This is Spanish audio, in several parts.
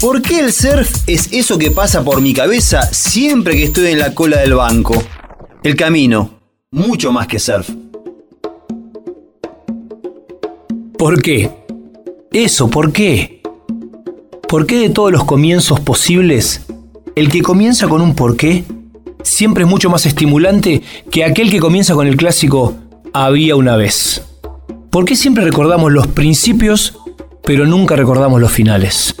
¿Por qué el surf es eso que pasa por mi cabeza siempre que estoy en la cola del banco? El camino, mucho más que surf. ¿Por qué? Eso, ¿por qué? ¿Por qué de todos los comienzos posibles, el que comienza con un por qué siempre es mucho más estimulante que aquel que comienza con el clásico había una vez? ¿Por qué siempre recordamos los principios, pero nunca recordamos los finales?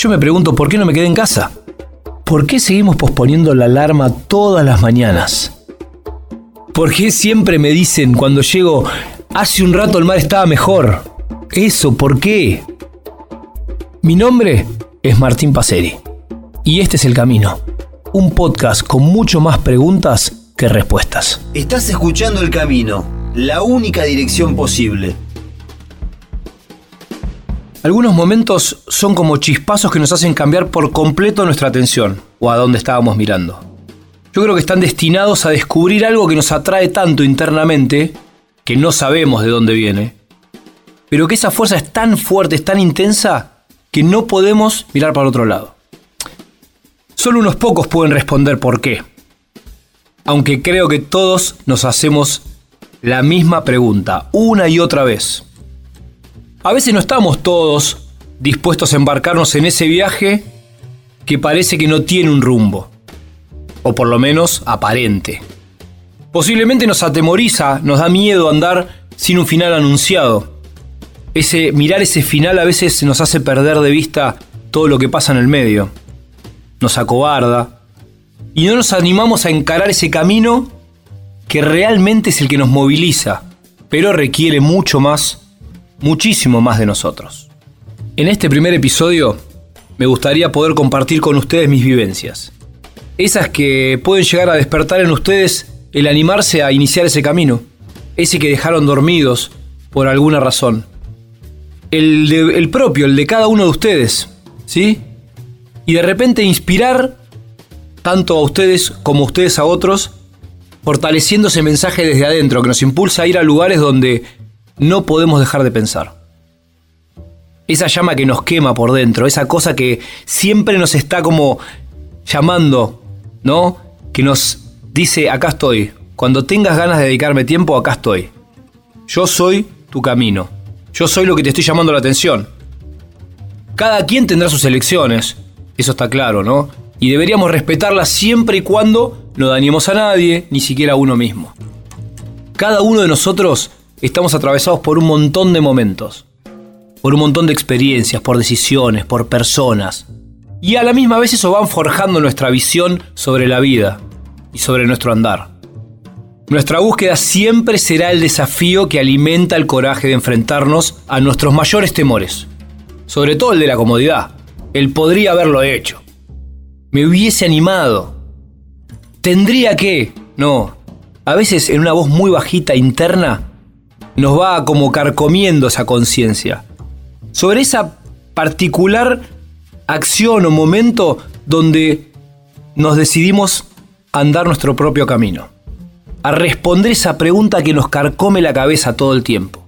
Yo me pregunto, ¿por qué no me quedé en casa? ¿Por qué seguimos posponiendo la alarma todas las mañanas? ¿Por qué siempre me dicen cuando llego, hace un rato el mar estaba mejor? Eso, ¿por qué? Mi nombre es Martín Paceri y este es El Camino, un podcast con mucho más preguntas que respuestas. Estás escuchando El Camino, la única dirección posible. Algunos momentos son como chispazos que nos hacen cambiar por completo nuestra atención o a dónde estábamos mirando. Yo creo que están destinados a descubrir algo que nos atrae tanto internamente que no sabemos de dónde viene, pero que esa fuerza es tan fuerte, es tan intensa, que no podemos mirar para otro lado. Solo unos pocos pueden responder por qué, aunque creo que todos nos hacemos la misma pregunta, una y otra vez. A veces no estamos todos dispuestos a embarcarnos en ese viaje que parece que no tiene un rumbo, o por lo menos aparente. Posiblemente nos atemoriza, nos da miedo andar sin un final anunciado. Ese mirar ese final a veces nos hace perder de vista todo lo que pasa en el medio. Nos acobarda y no nos animamos a encarar ese camino que realmente es el que nos moviliza, pero requiere mucho más muchísimo más de nosotros. En este primer episodio me gustaría poder compartir con ustedes mis vivencias. Esas que pueden llegar a despertar en ustedes el animarse a iniciar ese camino. Ese que dejaron dormidos por alguna razón. El, propio, el de cada uno de ustedes. ¿Sí? Y de repente inspirar tanto a ustedes como a ustedes a otros, fortaleciendo ese mensaje desde adentro que nos impulsa a ir a lugares donde no podemos dejar de pensar. Esa llama que nos quema por dentro, esa cosa que siempre nos está como llamando, ¿no? Que nos dice, acá estoy. Cuando tengas ganas de dedicarme tiempo, acá estoy. Yo soy tu camino. Yo soy lo que te estoy llamando la atención. Cada quien tendrá sus elecciones, eso está claro, ¿no? Y deberíamos respetarlas siempre y cuando no dañemos a nadie, ni siquiera a uno mismo. Cada uno de nosotros estamos atravesados por un montón de momentos, por un montón de experiencias, por decisiones, por personas. Y a la misma vez eso van forjando nuestra visión sobre la vida y sobre nuestro andar. Nuestra búsqueda siempre será el desafío que alimenta el coraje de enfrentarnos a nuestros mayores temores, sobre todo el de la comodidad. Él podría haberlo hecho. Me hubiese animado. Tendría que... No. A veces en una voz muy bajita interna nos va como carcomiendo esa conciencia. Sobre esa particular acción o momento donde nos decidimos andar nuestro propio camino. A responder esa pregunta que nos carcome la cabeza todo el tiempo.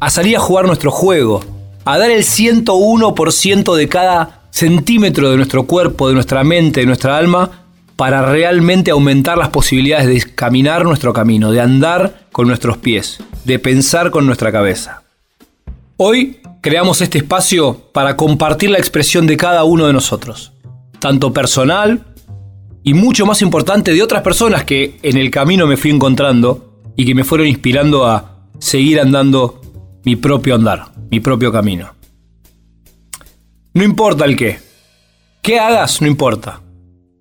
A salir a jugar nuestro juego. A dar el 101% de cada centímetro de nuestro cuerpo, de nuestra mente, de nuestra alma para realmente aumentar las posibilidades de caminar nuestro camino, de andar con nuestros pies, de pensar con nuestra cabeza. Hoy creamos este espacio para compartir la expresión de cada uno de nosotros, tanto personal y mucho más importante de otras personas que en el camino me fui encontrando y que me fueron inspirando a seguir andando mi propio andar, mi propio camino. No importa el qué. ¿Qué hagas? No importa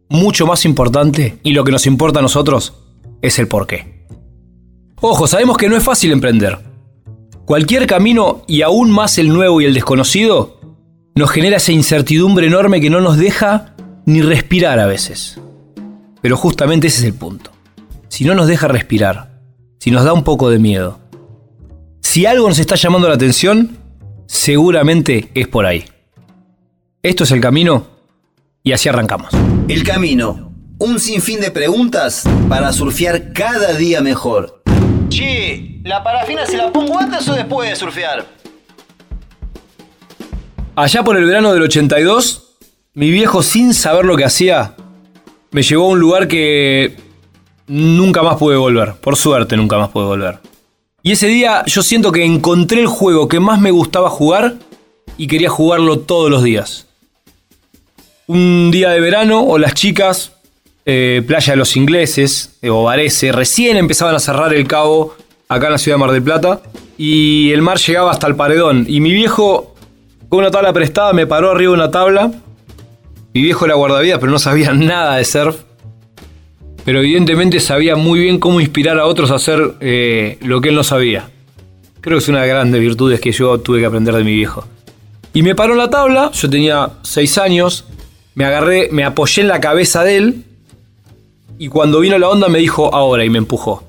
mucho más importante y lo que nos importa a nosotros es el porqué. Ojo, sabemos que no es fácil emprender. Cualquier camino y aún más el nuevo y el desconocido nos genera esa incertidumbre enorme que no nos deja ni respirar a veces. Pero justamente ese es el punto. Si no nos deja respirar, si nos da un poco de miedo, si algo nos está llamando la atención, seguramente es por ahí. Esto es el camino y así arrancamos. El camino. Un sinfín de preguntas para surfear cada día mejor. Che, ¿la parafina se la pongo antes o después de surfear? Allá por el verano del 82, mi viejo, sin saber lo que hacía, me llevó a un lugar que nunca más pude volver. Por suerte, nunca más pude volver. Y ese día yo siento que encontré el juego que más me gustaba jugar y quería jugarlo todos los días. Un día de verano, o las chicas, eh, Playa de los Ingleses, eh, o recién empezaban a cerrar el cabo acá en la ciudad de Mar del Plata, y el mar llegaba hasta el paredón. Y mi viejo, con una tabla prestada, me paró arriba de una tabla. Mi viejo era guardavidas, pero no sabía nada de surf pero evidentemente sabía muy bien cómo inspirar a otros a hacer eh, lo que él no sabía. Creo que es una de las grandes virtudes que yo tuve que aprender de mi viejo. Y me paró en la tabla, yo tenía 6 años, me agarré, me apoyé en la cabeza de él, y cuando vino la onda me dijo ahora y me empujó.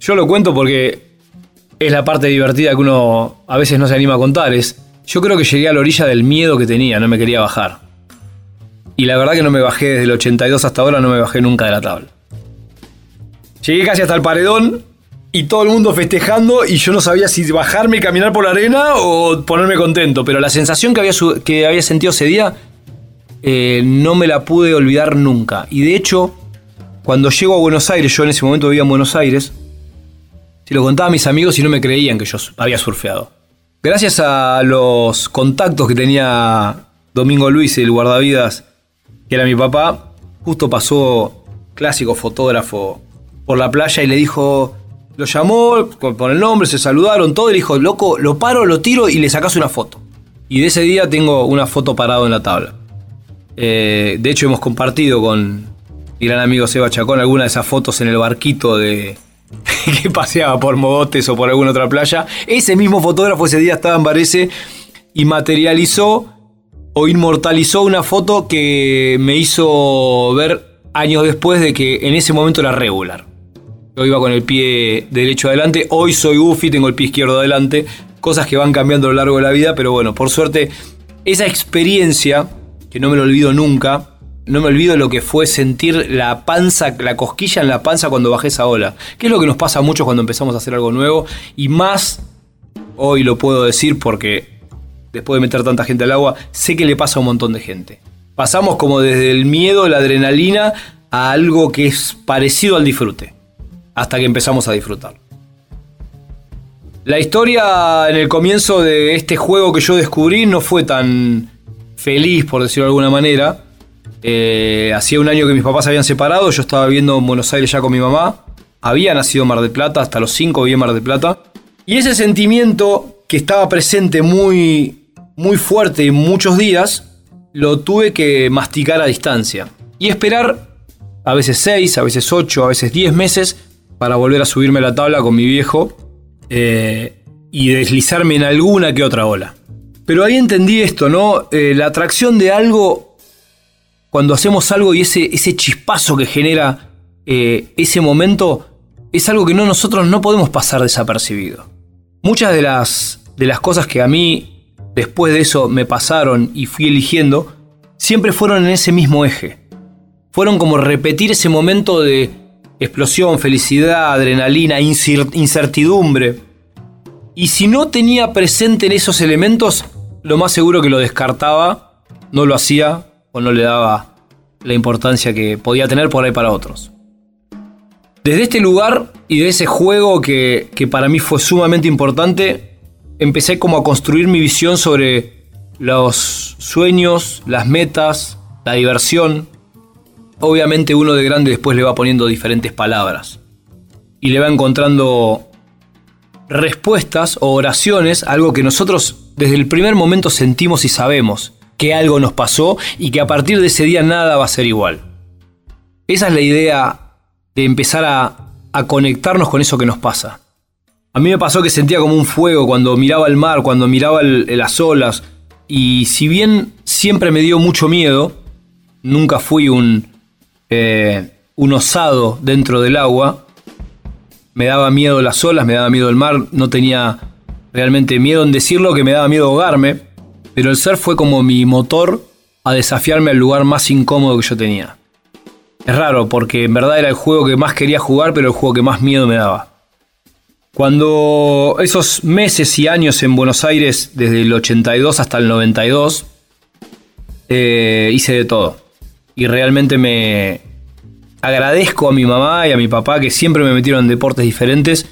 Yo lo cuento porque es la parte divertida que uno a veces no se anima a contar. Es, yo creo que llegué a la orilla del miedo que tenía, no me quería bajar. Y la verdad que no me bajé desde el 82 hasta ahora, no me bajé nunca de la tabla. Llegué casi hasta el paredón y todo el mundo festejando y yo no sabía si bajarme y caminar por la arena o ponerme contento. Pero la sensación que había, que había sentido ese día eh, no me la pude olvidar nunca. Y de hecho, cuando llego a Buenos Aires, yo en ese momento vivía en Buenos Aires, se lo contaba a mis amigos y no me creían que yo había surfeado. Gracias a los contactos que tenía Domingo Luis, el guardavidas que era mi papá, justo pasó clásico fotógrafo por la playa y le dijo, lo llamó con el nombre, se saludaron, todo, y le dijo, loco, lo paro, lo tiro y le sacas una foto. Y de ese día tengo una foto parado en la tabla. Eh, de hecho, hemos compartido con mi gran amigo Seba Chacón algunas de esas fotos en el barquito de que paseaba por Mogotes o por alguna otra playa. Ese mismo fotógrafo ese día estaba en Varese y materializó o inmortalizó una foto que me hizo ver años después de que en ese momento era regular. Yo iba con el pie derecho adelante, hoy soy Goofy, tengo el pie izquierdo adelante, cosas que van cambiando a lo largo de la vida, pero bueno, por suerte, esa experiencia, que no me lo olvido nunca, no me olvido lo que fue sentir la panza, la cosquilla en la panza cuando bajé esa ola, que es lo que nos pasa mucho cuando empezamos a hacer algo nuevo, y más, hoy lo puedo decir porque después de meter tanta gente al agua, sé que le pasa a un montón de gente. Pasamos como desde el miedo, la adrenalina, a algo que es parecido al disfrute, hasta que empezamos a disfrutar. La historia en el comienzo de este juego que yo descubrí no fue tan feliz, por decirlo de alguna manera. Eh, hacía un año que mis papás se habían separado, yo estaba viviendo en Buenos Aires ya con mi mamá. Había nacido en Mar del Plata, hasta los 5 vivía en Mar del Plata. Y ese sentimiento que estaba presente muy muy fuerte y muchos días, lo tuve que masticar a distancia. Y esperar a veces 6, a veces 8, a veces 10 meses para volver a subirme a la tabla con mi viejo eh, y deslizarme en alguna que otra ola. Pero ahí entendí esto, ¿no? Eh, la atracción de algo, cuando hacemos algo y ese, ese chispazo que genera eh, ese momento, es algo que no, nosotros no podemos pasar desapercibido. Muchas de las, de las cosas que a mí después de eso me pasaron y fui eligiendo, siempre fueron en ese mismo eje. Fueron como repetir ese momento de explosión, felicidad, adrenalina, incertidumbre. Y si no tenía presente en esos elementos, lo más seguro que lo descartaba, no lo hacía o no le daba la importancia que podía tener por ahí para otros. Desde este lugar y de ese juego que, que para mí fue sumamente importante, empecé como a construir mi visión sobre los sueños, las metas, la diversión. Obviamente uno de grande después le va poniendo diferentes palabras y le va encontrando respuestas o oraciones, algo que nosotros desde el primer momento sentimos y sabemos que algo nos pasó y que a partir de ese día nada va a ser igual. Esa es la idea de empezar a, conectarnos con eso que nos pasa. A mí me pasó que sentía como un fuego cuando miraba el mar, cuando miraba las olas. Y si bien siempre me dio mucho miedo, nunca fui un, eh, un osado dentro del agua. Me daba miedo las olas, me daba miedo el mar. No tenía realmente miedo en decirlo, que me daba miedo ahogarme. Pero el surf fue como mi motor a desafiarme al lugar más incómodo que yo tenía. Es raro porque en verdad era el juego que más quería jugar, pero el juego que más miedo me daba. Cuando esos meses y años en Buenos Aires, desde el 82 hasta el 92, eh, hice de todo. Y realmente me agradezco a mi mamá y a mi papá que siempre me metieron en deportes diferentes,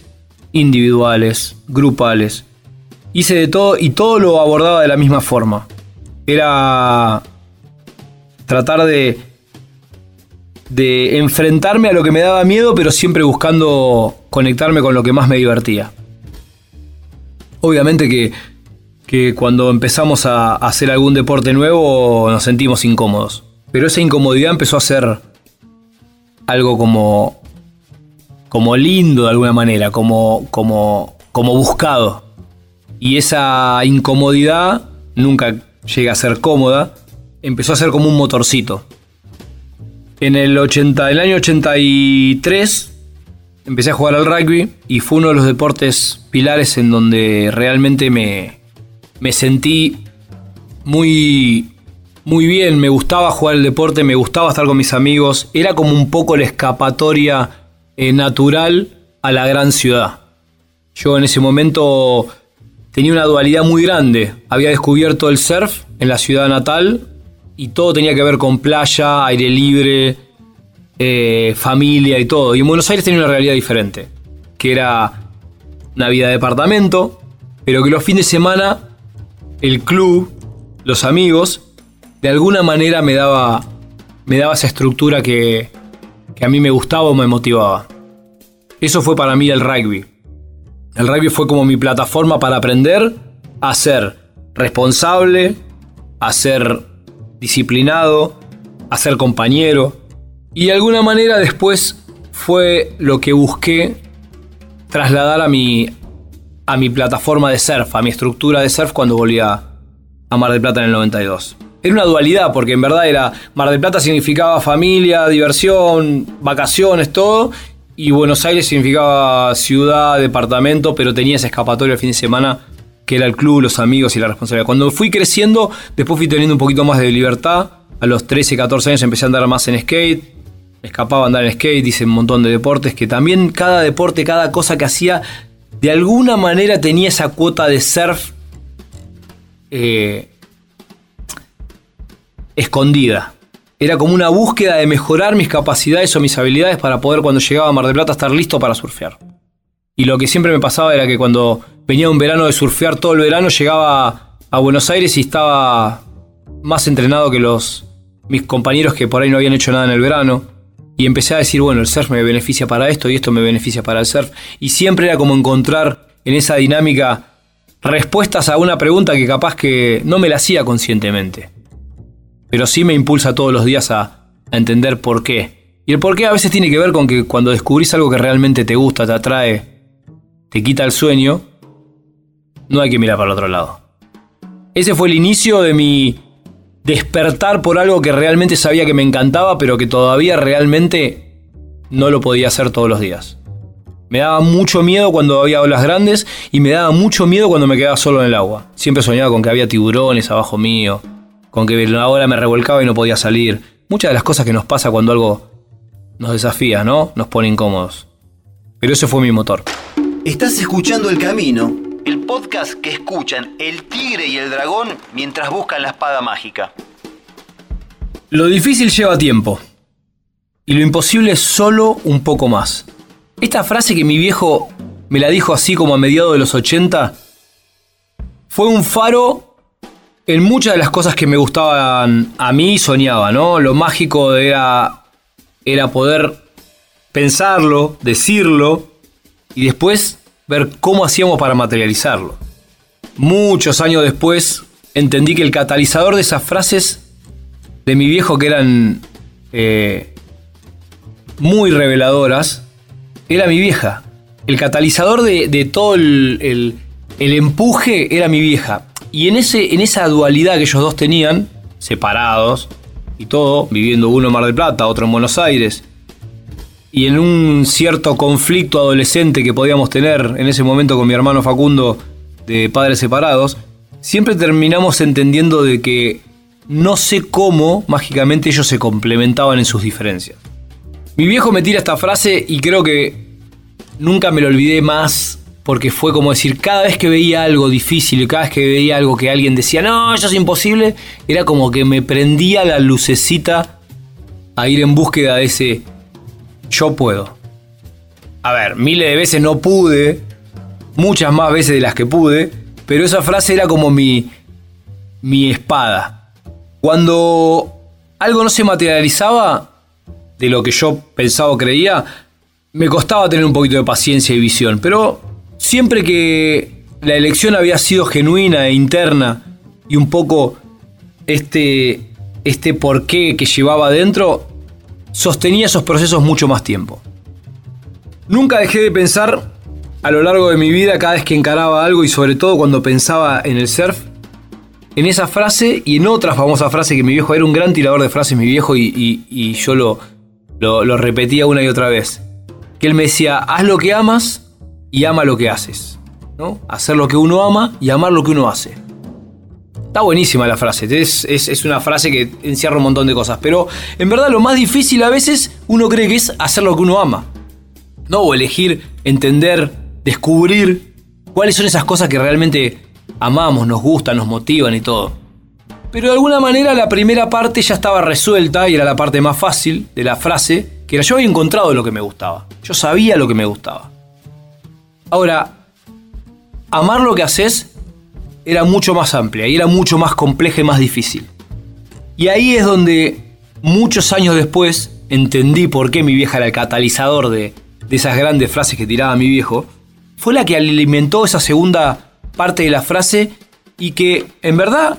individuales, grupales. Hice de todo y todo lo abordaba de la misma forma. Era tratar de, de enfrentarme a lo que me daba miedo, pero siempre buscando conectarme con lo que más me divertía. Obviamente que, que cuando empezamos a hacer algún deporte nuevo nos sentimos incómodos, pero esa incomodidad empezó a ser algo como, como lindo de alguna manera, como, como, como buscado. Y esa incomodidad nunca llega a ser cómoda, empezó a ser como un motorcito. En el, 80, el año 83 empecé a jugar al rugby y fue uno de los deportes pilares en donde realmente me, me sentí muy, muy bien, me gustaba jugar el deporte, me gustaba estar con mis amigos, era como un poco la escapatoria eh, natural a la gran ciudad. Yo en ese momento tenía una dualidad muy grande, había descubierto el surf en la ciudad natal y todo tenía que ver con playa, aire libre, eh, familia y todo. Y en Buenos Aires tenía una realidad diferente, que era una vida de departamento, pero que los fines de semana el club, los amigos, de alguna manera me daba, me daba esa estructura que, a mí me gustaba o me motivaba. Eso fue para mí el rugby. El rugby fue como mi plataforma para aprender a ser responsable, a ser disciplinado, a ser compañero. Y de alguna manera después fue lo que busqué trasladar a mi, a mi plataforma de surf, a mi estructura de surf cuando volví a, Mar del Plata en el 92. Era una dualidad, porque en verdad era Mar del Plata significaba familia, diversión, vacaciones, todo, y Buenos Aires significaba ciudad, departamento, pero tenía ese escapatorio el fin de semana que era el club, los amigos y la responsabilidad. Cuando fui creciendo, después fui teniendo un poquito más de libertad. A los 13, 14 años empecé a andar más en skate. escapaba a andar en skate, hice un montón de deportes que también cada deporte, cada cosa que hacía, de alguna manera tenía esa cuota de surf eh, escondida. Era como una búsqueda de mejorar mis capacidades o mis habilidades para poder cuando llegaba a Mar del Plata estar listo para surfear. Y lo que siempre me pasaba era que cuando venía un verano de surfear todo el verano, llegaba a Buenos Aires y estaba más entrenado que los mis compañeros que por ahí no habían hecho nada en el verano. Y empecé a decir, bueno, el surf me beneficia para esto y esto me beneficia para el surf. Y siempre era como encontrar en esa dinámica respuestas a una pregunta que capaz que no me la hacía conscientemente. Pero sí me impulsa todos los días a, entender por qué. Y el por qué a veces tiene que ver con que cuando descubrís algo que realmente te gusta, te atrae, te quita el sueño, no hay que mirar para el otro lado. Ese fue el inicio de mi despertar por algo que realmente sabía que me encantaba, pero que todavía realmente no lo podía hacer todos los días. Me daba mucho miedo cuando había olas grandes y me daba mucho miedo cuando me quedaba solo en el agua. Siempre soñaba con que había tiburones abajo mío, con que la ola me revolcaba y no podía salir. Muchas de las cosas que nos pasa cuando algo nos desafía, ¿no? Nos pone incómodos. Pero ese fue mi motor. Estás escuchando El Camino el podcast que escuchan el tigre y el dragón mientras buscan la espada mágica. Lo difícil lleva tiempo y lo imposible es solo un poco más. Esta frase que mi viejo me la dijo así como a mediados de los 80 fue un faro en muchas de las cosas que me gustaban a mí soñaba, ¿no? Lo mágico era, era poder pensarlo, decirlo y después ver cómo hacíamos para materializarlo. Muchos años después entendí que el catalizador de esas frases de mi viejo que eran eh, muy reveladoras era mi vieja. El catalizador de, todo el, empuje era mi vieja. Y en, ese, en esa dualidad que ellos dos tenían, separados y todo, viviendo uno en Mar del Plata, otro en Buenos Aires, y en un cierto conflicto adolescente que podíamos tener en ese momento con mi hermano Facundo de padres separados, siempre terminamos entendiendo de que no sé cómo mágicamente ellos se complementaban en sus diferencias. Mi viejo me tira esta frase y creo que nunca me lo olvidé más porque fue como decir, cada vez que veía algo difícil y cada vez que veía algo que alguien decía, no, eso es imposible, era como que me prendía la lucecita a ir en búsqueda de ese yo puedo. A ver, miles de veces no pude, muchas más veces de las que pude, pero esa frase era como mi, mi espada. Cuando algo no se materializaba de lo que yo pensaba o creía, me costaba tener un poquito de paciencia y visión, pero siempre que la elección había sido genuina e interna y un poco este, este porqué que llevaba adentro, sostenía esos procesos mucho más tiempo. Nunca dejé de pensar a lo largo de mi vida cada vez que encaraba algo y sobre todo cuando pensaba en el surf, en esa frase y en otra famosa frase que mi viejo era un gran tirador de frases, mi viejo, y, yo lo, lo repetía una y otra vez que él me decía, haz lo que amas y ama lo que haces. ¿no? Hacer lo que uno ama y amar lo que uno hace. Está buenísima la frase, es, es, una frase que encierra un montón de cosas, pero en verdad lo más difícil a veces uno cree que es hacer lo que uno ama. ¿no? O elegir, entender, descubrir cuáles son esas cosas que realmente amamos, nos gustan, nos motivan y todo. Pero de alguna manera la primera parte ya estaba resuelta y era la parte más fácil de la frase, que era yo había encontrado lo que me gustaba. Yo sabía lo que me gustaba. Ahora, amar lo que haces era mucho más amplia y era mucho más compleja y más difícil. Y ahí es donde muchos años después entendí por qué mi vieja era el catalizador de, de esas grandes frases que tiraba mi viejo. Fue la que alimentó esa segunda parte de la frase y que en verdad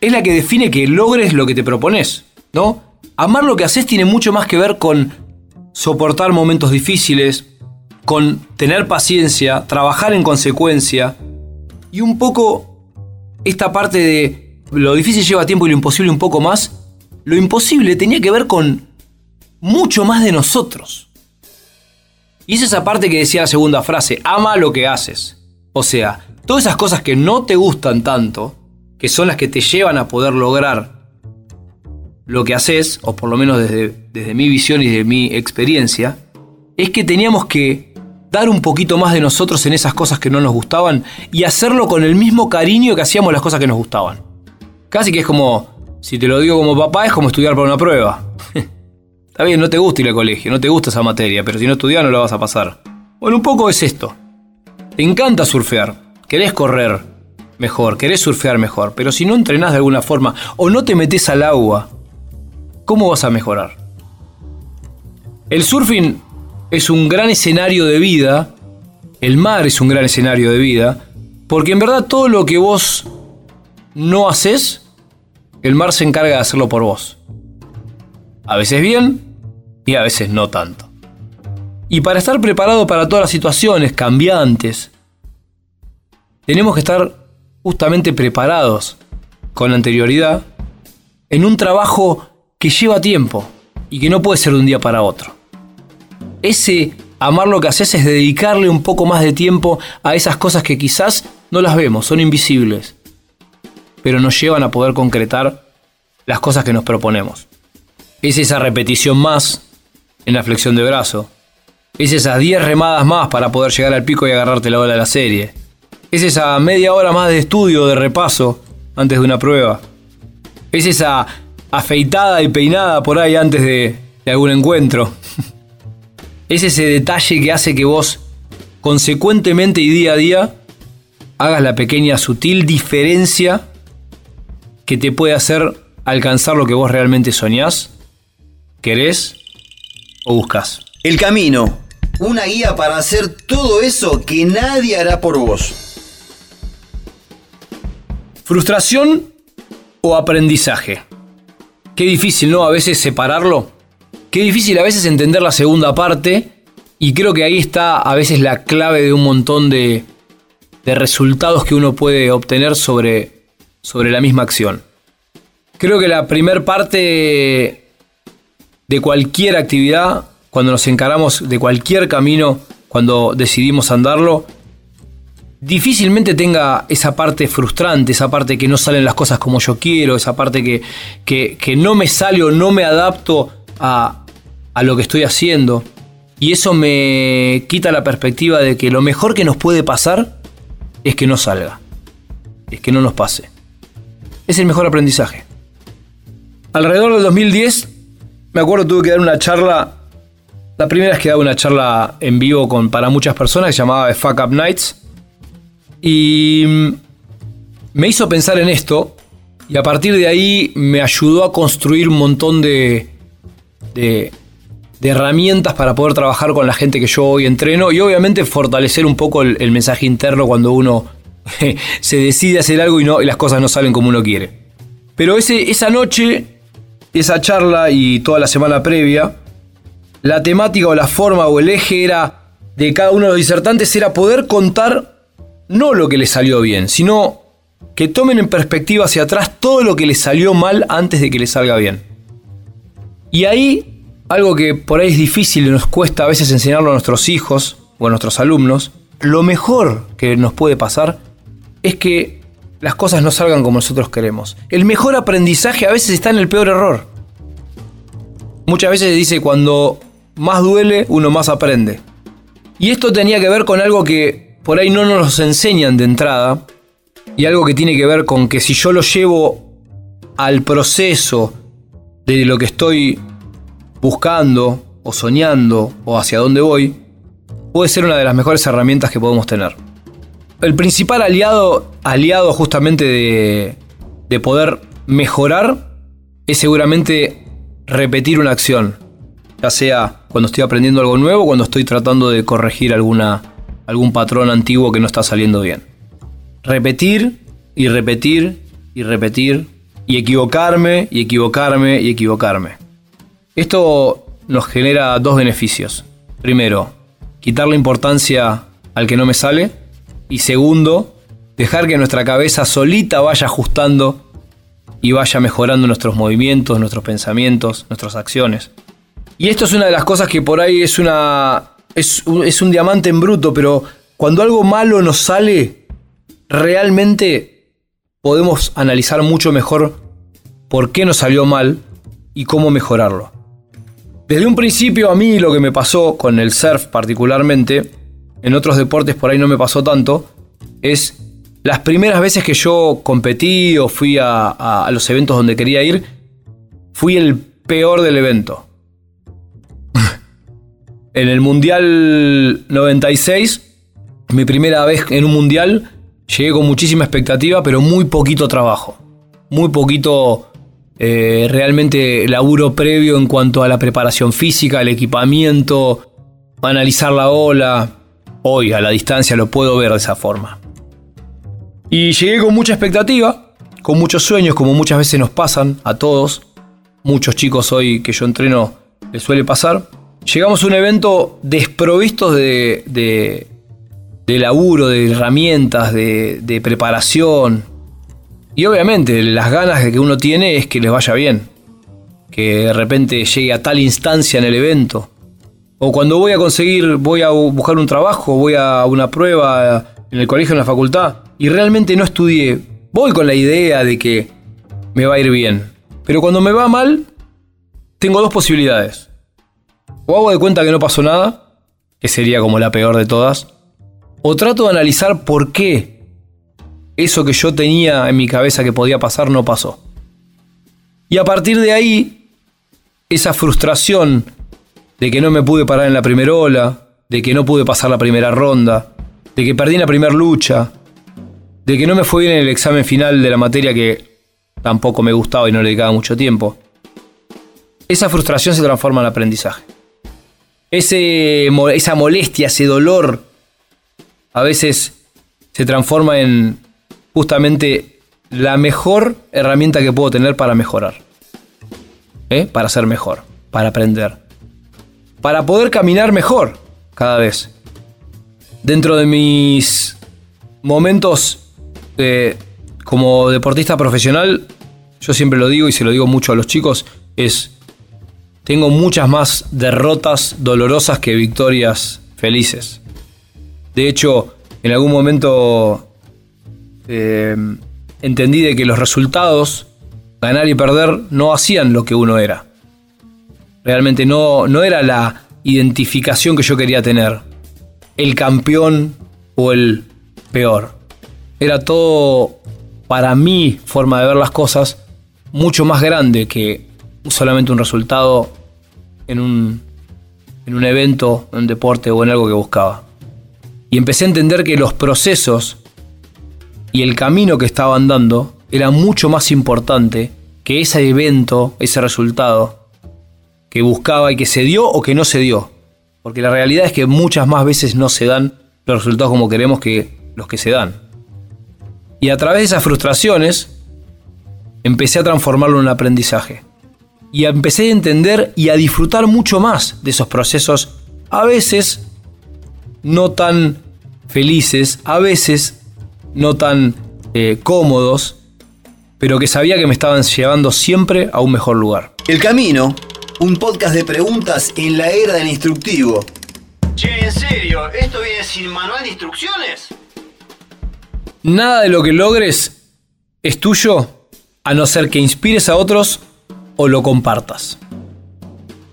es la que define que logres lo que te propones, ¿no? Amar lo que haces tiene mucho más que ver con soportar momentos difíciles, con tener paciencia, trabajar en consecuencia y un poco esta parte de lo difícil lleva tiempo y lo imposible un poco más, lo imposible tenía que ver con mucho más de nosotros. Y es esa parte que decía la segunda frase, ama lo que haces. O sea, todas esas cosas que no te gustan tanto, que son las que te llevan a poder lograr lo que haces, o por lo menos desde, desde mi visión y de mi experiencia, es que teníamos que dar un poquito más de nosotros en esas cosas que no nos gustaban y hacerlo con el mismo cariño que hacíamos las cosas que nos gustaban. Casi que es como, si te lo digo como papá, es como estudiar para una prueba. Está bien, no te gusta ir al colegio, no te gusta esa materia, pero si no estudias no la vas a pasar. Bueno, un poco es esto. Te encanta surfear, querés correr mejor, querés surfear mejor, pero si no entrenás de alguna forma o no te metes al agua ¿cómo vas a mejorar? El surfing es un gran escenario de vida, el mar es un gran escenario de vida, porque en verdad todo lo que vos no haces, el mar se encarga de hacerlo por vos. A veces bien y a veces no tanto. Y para estar preparado para todas las situaciones cambiantes, tenemos que estar justamente preparados con anterioridad en un trabajo que lleva tiempo y que no puede ser de un día para otro. Ese amar lo que haces es dedicarle un poco más de tiempo a esas cosas que quizás no las vemos, son invisibles, pero nos llevan a poder concretar las cosas que nos proponemos. Es esa repetición más en la flexión de brazo. Es esas 10 remadas más para poder llegar al pico y agarrarte la ola de la serie. Es esa media hora más de estudio, de repaso, antes de una prueba. Es esa afeitada y peinada por ahí antes de, algún encuentro. Es ese detalle que hace que vos, consecuentemente y día a día, hagas la pequeña sutil diferencia que te puede hacer alcanzar lo que vos realmente soñás, querés o buscas. El camino, una guía para hacer todo eso que nadie hará por vos. Frustración o aprendizaje. Qué difícil, ¿no? A veces separarlo. Qué difícil a veces entender la segunda parte. Y creo que ahí está a veces la clave de un montón de, resultados que uno puede obtener sobre, sobre la misma acción. Creo que la primera parte de cualquier actividad, cuando nos encaramos de cualquier camino, cuando decidimos andarlo, difícilmente tenga esa parte frustrante, esa parte que no salen las cosas como yo quiero, esa parte que, que, no me sale o no me adapto a, a lo que estoy haciendo. Y eso me quita la perspectiva de que lo mejor que nos puede pasar es que no salga. Es que no nos pase. Es el mejor aprendizaje. Alrededor del 2010, me acuerdo tuve que dar una charla. La primera vez que daba una charla en vivo con, para muchas personas que se llamaba Fuck Up Nights. Y mm, me hizo pensar en esto. Y a partir de ahí me ayudó a construir un montón de, de herramientas para poder trabajar con la gente que yo hoy entreno y obviamente fortalecer un poco el, mensaje interno cuando uno se decide hacer algo y, no, y las cosas no salen como uno quiere. Pero ese, esa noche, esa charla y toda la semana previa, la temática o la forma o el eje era de cada uno de los disertantes era poder contar no lo que les salió bien, sino que tomen en perspectiva hacia atrás todo lo que les salió mal antes de que les salga bien. Y ahí algo que por ahí es difícil y nos cuesta a veces enseñarlo a nuestros hijos o a nuestros alumnos, lo mejor que nos puede pasar es que las cosas no salgan como nosotros queremos. El mejor aprendizaje a veces está en el peor error. Muchas veces se dice cuando más duele, uno más aprende. Y esto tenía que ver con algo que por ahí no nos enseñan de entrada, y algo que tiene que ver con que si yo lo llevo al proceso de lo que estoy buscando o soñando o hacia dónde voy, puede ser una de las mejores herramientas que podemos tener. El principal aliado, aliado justamente de, de poder mejorar es seguramente repetir una acción, ya sea cuando estoy aprendiendo algo nuevo cuando estoy tratando de corregir alguna, algún patrón antiguo que no está saliendo bien. Repetir y repetir y repetir y equivocarme y equivocarme y equivocarme. Esto nos genera dos beneficios. Primero, quitar la importancia al que no me sale. Y segundo, dejar que nuestra cabeza solita vaya ajustando y vaya mejorando nuestros movimientos, nuestros pensamientos, nuestras acciones. Y esto es una de las cosas que por ahí es una. es, es un diamante en bruto, pero cuando algo malo nos sale, realmente podemos analizar mucho mejor por qué nos salió mal y cómo mejorarlo. Desde un principio a mí lo que me pasó con el surf particularmente, en otros deportes por ahí no me pasó tanto, es las primeras veces que yo competí o fui a, los eventos donde quería ir, fui el peor del evento. en el Mundial 96, mi primera vez en un Mundial, llegué con muchísima expectativa, pero muy poquito trabajo. Muy poquito eh, realmente laburo previo en cuanto a la preparación física, el equipamiento, analizar la ola. Hoy a la distancia lo puedo ver de esa forma. Y llegué con mucha expectativa, con muchos sueños, como muchas veces nos pasan a todos. Muchos chicos hoy que yo entreno les suele pasar. Llegamos a un evento desprovistos de, de, laburo, de herramientas, de, de preparación, y obviamente las ganas que uno tiene es que les vaya bien, que de repente llegue a tal instancia en el evento. O cuando voy a conseguir, voy a buscar un trabajo, voy a una prueba en el colegio, en la facultad, y realmente no estudié, voy con la idea de que me va a ir bien. Pero cuando me va mal, tengo dos posibilidades. O hago de cuenta que no pasó nada, que sería como la peor de todas, o trato de analizar por qué eso que yo tenía en mi cabeza que podía pasar no pasó. Y a partir de ahí, esa frustración de que no me pude parar en la primera ola, de que no pude pasar la primera ronda, de que perdí la primera lucha, de que no me fue bien en el examen final de la materia que tampoco me gustaba y no le dedicaba mucho tiempo, esa frustración se transforma en aprendizaje. Ese, esa molestia, ese dolor, a veces se transforma en justamente la mejor herramienta que puedo tener para mejorar. ¿Eh? Para ser mejor, para aprender. Para poder caminar mejor cada vez. Dentro de mis momentos eh, como deportista profesional, yo siempre lo digo y se lo digo mucho a los chicos, es, tengo muchas más derrotas dolorosas que victorias felices. De hecho, en algún momento eh, entendí de que los resultados, ganar y perder, no hacían lo que uno era. Realmente no, no era la identificación que yo quería tener. El campeón o el peor. Era todo, para mi forma de ver las cosas, mucho más grande que solamente un resultado en un, en un evento, en un deporte o en algo que buscaba. Y empecé a entender que los procesos y el camino que estaba andando era mucho más importante que ese evento, ese resultado que buscaba y que se dio o que no se dio. Porque la realidad es que muchas más veces no se dan los resultados como queremos que los que se dan. Y a través de esas frustraciones empecé a transformarlo en un aprendizaje. Y empecé a entender y a disfrutar mucho más de esos procesos, a veces no tan felices, a veces no tan eh, cómodos, pero que sabía que me estaban llevando siempre a un mejor lugar. El Camino, un podcast de preguntas en la era del instructivo. Che, ¿en serio? ¿Esto viene sin manual de instrucciones? Nada de lo que logres es tuyo a no ser que inspires a otros o lo compartas.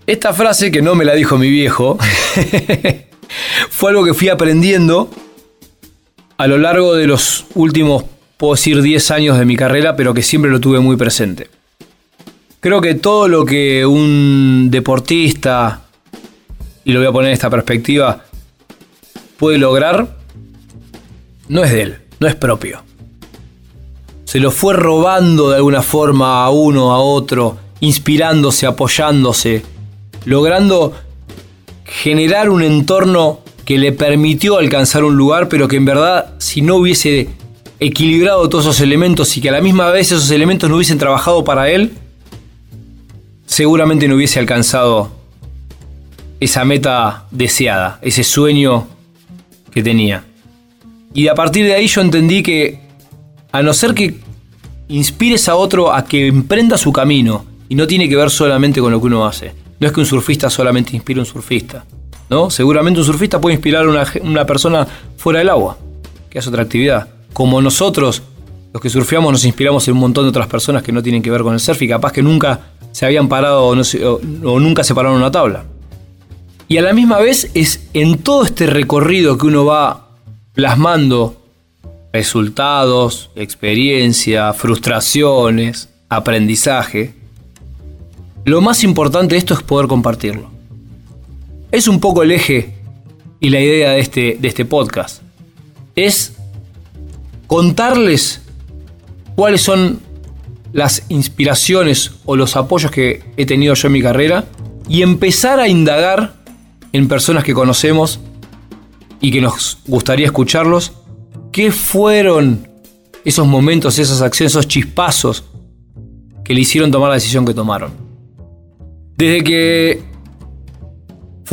Esta frase, que no me la dijo mi viejo, fue algo que fui aprendiendo a lo largo de los últimos, puedo decir, 10 años de mi carrera, pero que siempre lo tuve muy presente. Creo que todo lo que un deportista, y lo voy a poner en esta perspectiva, puede lograr, no es de él, no es propio. Se lo fue robando de alguna forma a uno, a otro, inspirándose, apoyándose, logrando generar un entorno que le permitió alcanzar un lugar, pero que en verdad si no hubiese equilibrado todos esos elementos y que a la misma vez esos elementos no hubiesen trabajado para él, seguramente no hubiese alcanzado esa meta deseada, ese sueño que tenía. Y a partir de ahí yo entendí que a no ser que inspires a otro a que emprenda su camino, y no tiene que ver solamente con lo que uno hace. No es que un surfista solamente inspire a un surfista. ¿No? Seguramente un surfista puede inspirar a una, persona fuera del agua, que hace otra actividad. Como nosotros, los que surfeamos, nos inspiramos en un montón de otras personas que no tienen que ver con el surf y capaz que nunca se habían parado o, nunca se pararon una tabla. Y a la misma vez es en todo este recorrido que uno va plasmando resultados, experiencia, frustraciones, aprendizaje. Lo más importante de esto es poder compartirlo. Es un poco el eje y la idea de este, de este podcast. Es contarles cuáles son las inspiraciones o los apoyos que he tenido yo en mi carrera y empezar a indagar en personas que conocemos y que nos gustaría escucharlos, qué fueron esos momentos, esas acciones, esos chispazos que le hicieron tomar la decisión que tomaron. Desde que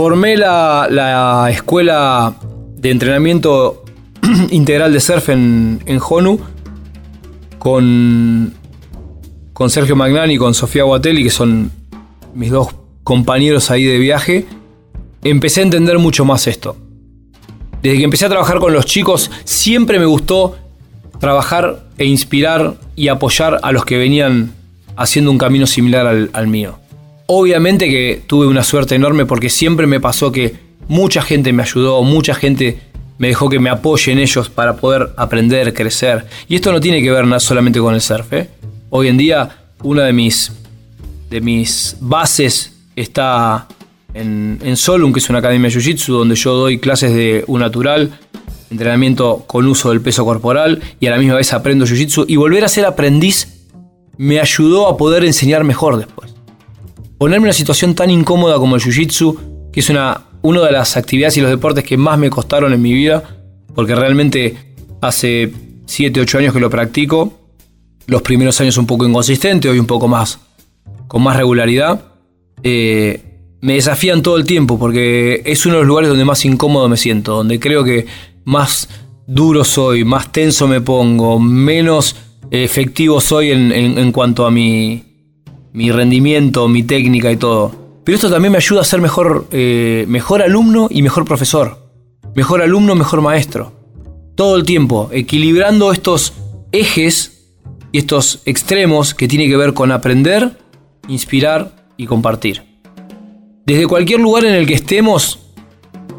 Formé la, escuela de entrenamiento integral de surf en, en Honu con, con Sergio Magnani y con Sofía Guatelli, que son mis dos compañeros ahí de viaje. Empecé a entender mucho más esto. Desde que empecé a trabajar con los chicos, siempre me gustó trabajar e inspirar y apoyar a los que venían haciendo un camino similar al mío. Obviamente que tuve una suerte enorme porque siempre me pasó que mucha gente me ayudó, mucha gente me dejó que me apoye en ellos para poder aprender, crecer. Y esto no tiene que ver solamente con el surf. ¿eh? Hoy en día una de mis, de mis bases está en, en Solum, que es una academia de Jiu-Jitsu, donde yo doy clases de un natural, entrenamiento con uso del peso corporal y a la misma vez aprendo Jiu-Jitsu. Y volver a ser aprendiz me ayudó a poder enseñar mejor después ponerme en una situación tan incómoda como el jiu-jitsu, que es una, de las actividades y los deportes que más me costaron en mi vida, porque realmente hace 7, 8 años que lo practico, los primeros años un poco inconsistente, hoy un poco más, con más regularidad, eh, me desafían todo el tiempo, porque es uno de los lugares donde más incómodo me siento, donde creo que más duro soy, más tenso me pongo, menos efectivo soy en cuanto a mi, mi rendimiento, mi técnica y todo. Pero esto también me ayuda a ser mejor, eh, mejor alumno y mejor profesor. Mejor alumno, mejor maestro. Todo el tiempo, equilibrando estos ejes y estos extremos que tiene que ver con aprender, inspirar y compartir. Desde cualquier lugar en el que estemos,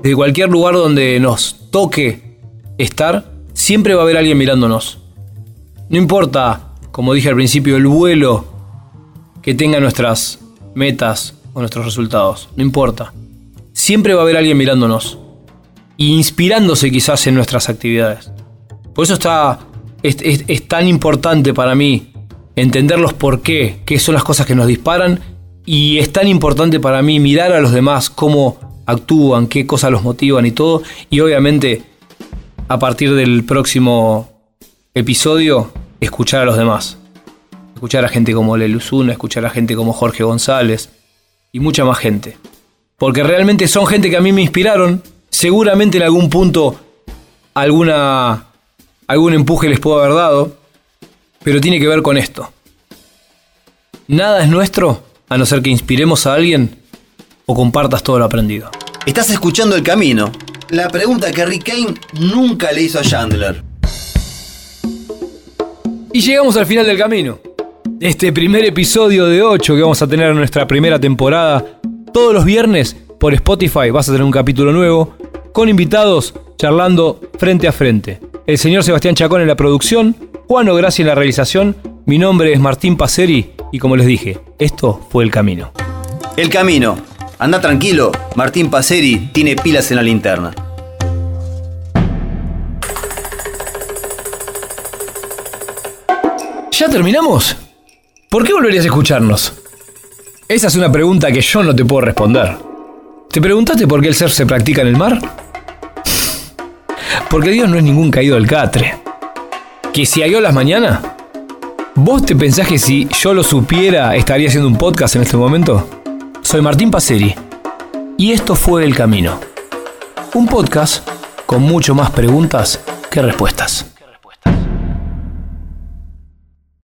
desde cualquier lugar donde nos toque estar, siempre va a haber alguien mirándonos. No importa, como dije al principio, el vuelo que tenga nuestras metas o nuestros resultados. No importa. Siempre va a haber alguien mirándonos. E inspirándose quizás en nuestras actividades. Por eso está, es, es tan importante para mí entender los por qué, qué son las cosas que nos disparan. Y es tan importante para mí mirar a los demás, cómo actúan, qué cosas los motivan y todo. Y obviamente, a partir del próximo episodio, escuchar a los demás escuchar a gente como Leluzuna, escuchar a gente como Jorge González y mucha más gente. Porque realmente son gente que a mí me inspiraron. Seguramente en algún punto alguna, algún empuje les puedo haber dado. Pero tiene que ver con esto. Nada es nuestro a no ser que inspiremos a alguien o compartas todo lo aprendido. Estás escuchando El Camino. La pregunta que Rick Kane nunca le hizo a Chandler. Y llegamos al final del camino este primer episodio de 8 que vamos a tener en nuestra primera temporada. Todos los viernes por Spotify vas a tener un capítulo nuevo con invitados charlando frente a frente. El señor Sebastián Chacón en la producción, Juan Gracia en la realización. Mi nombre es Martín Paceri y como les dije, esto fue El Camino. El Camino. Anda tranquilo, Martín Paceri tiene pilas en la linterna. ¿Ya terminamos? ¿Por qué volverías a escucharnos? Esa es una pregunta que yo no te puedo responder. ¿Te preguntaste por qué el ser se practica en el mar? Porque Dios no es ningún caído del catre. ¿Que si hay olas mañana? ¿Vos te pensás que si yo lo supiera estaría haciendo un podcast en este momento? Soy Martín Paceri y esto fue El Camino. Un podcast con mucho más preguntas que respuestas.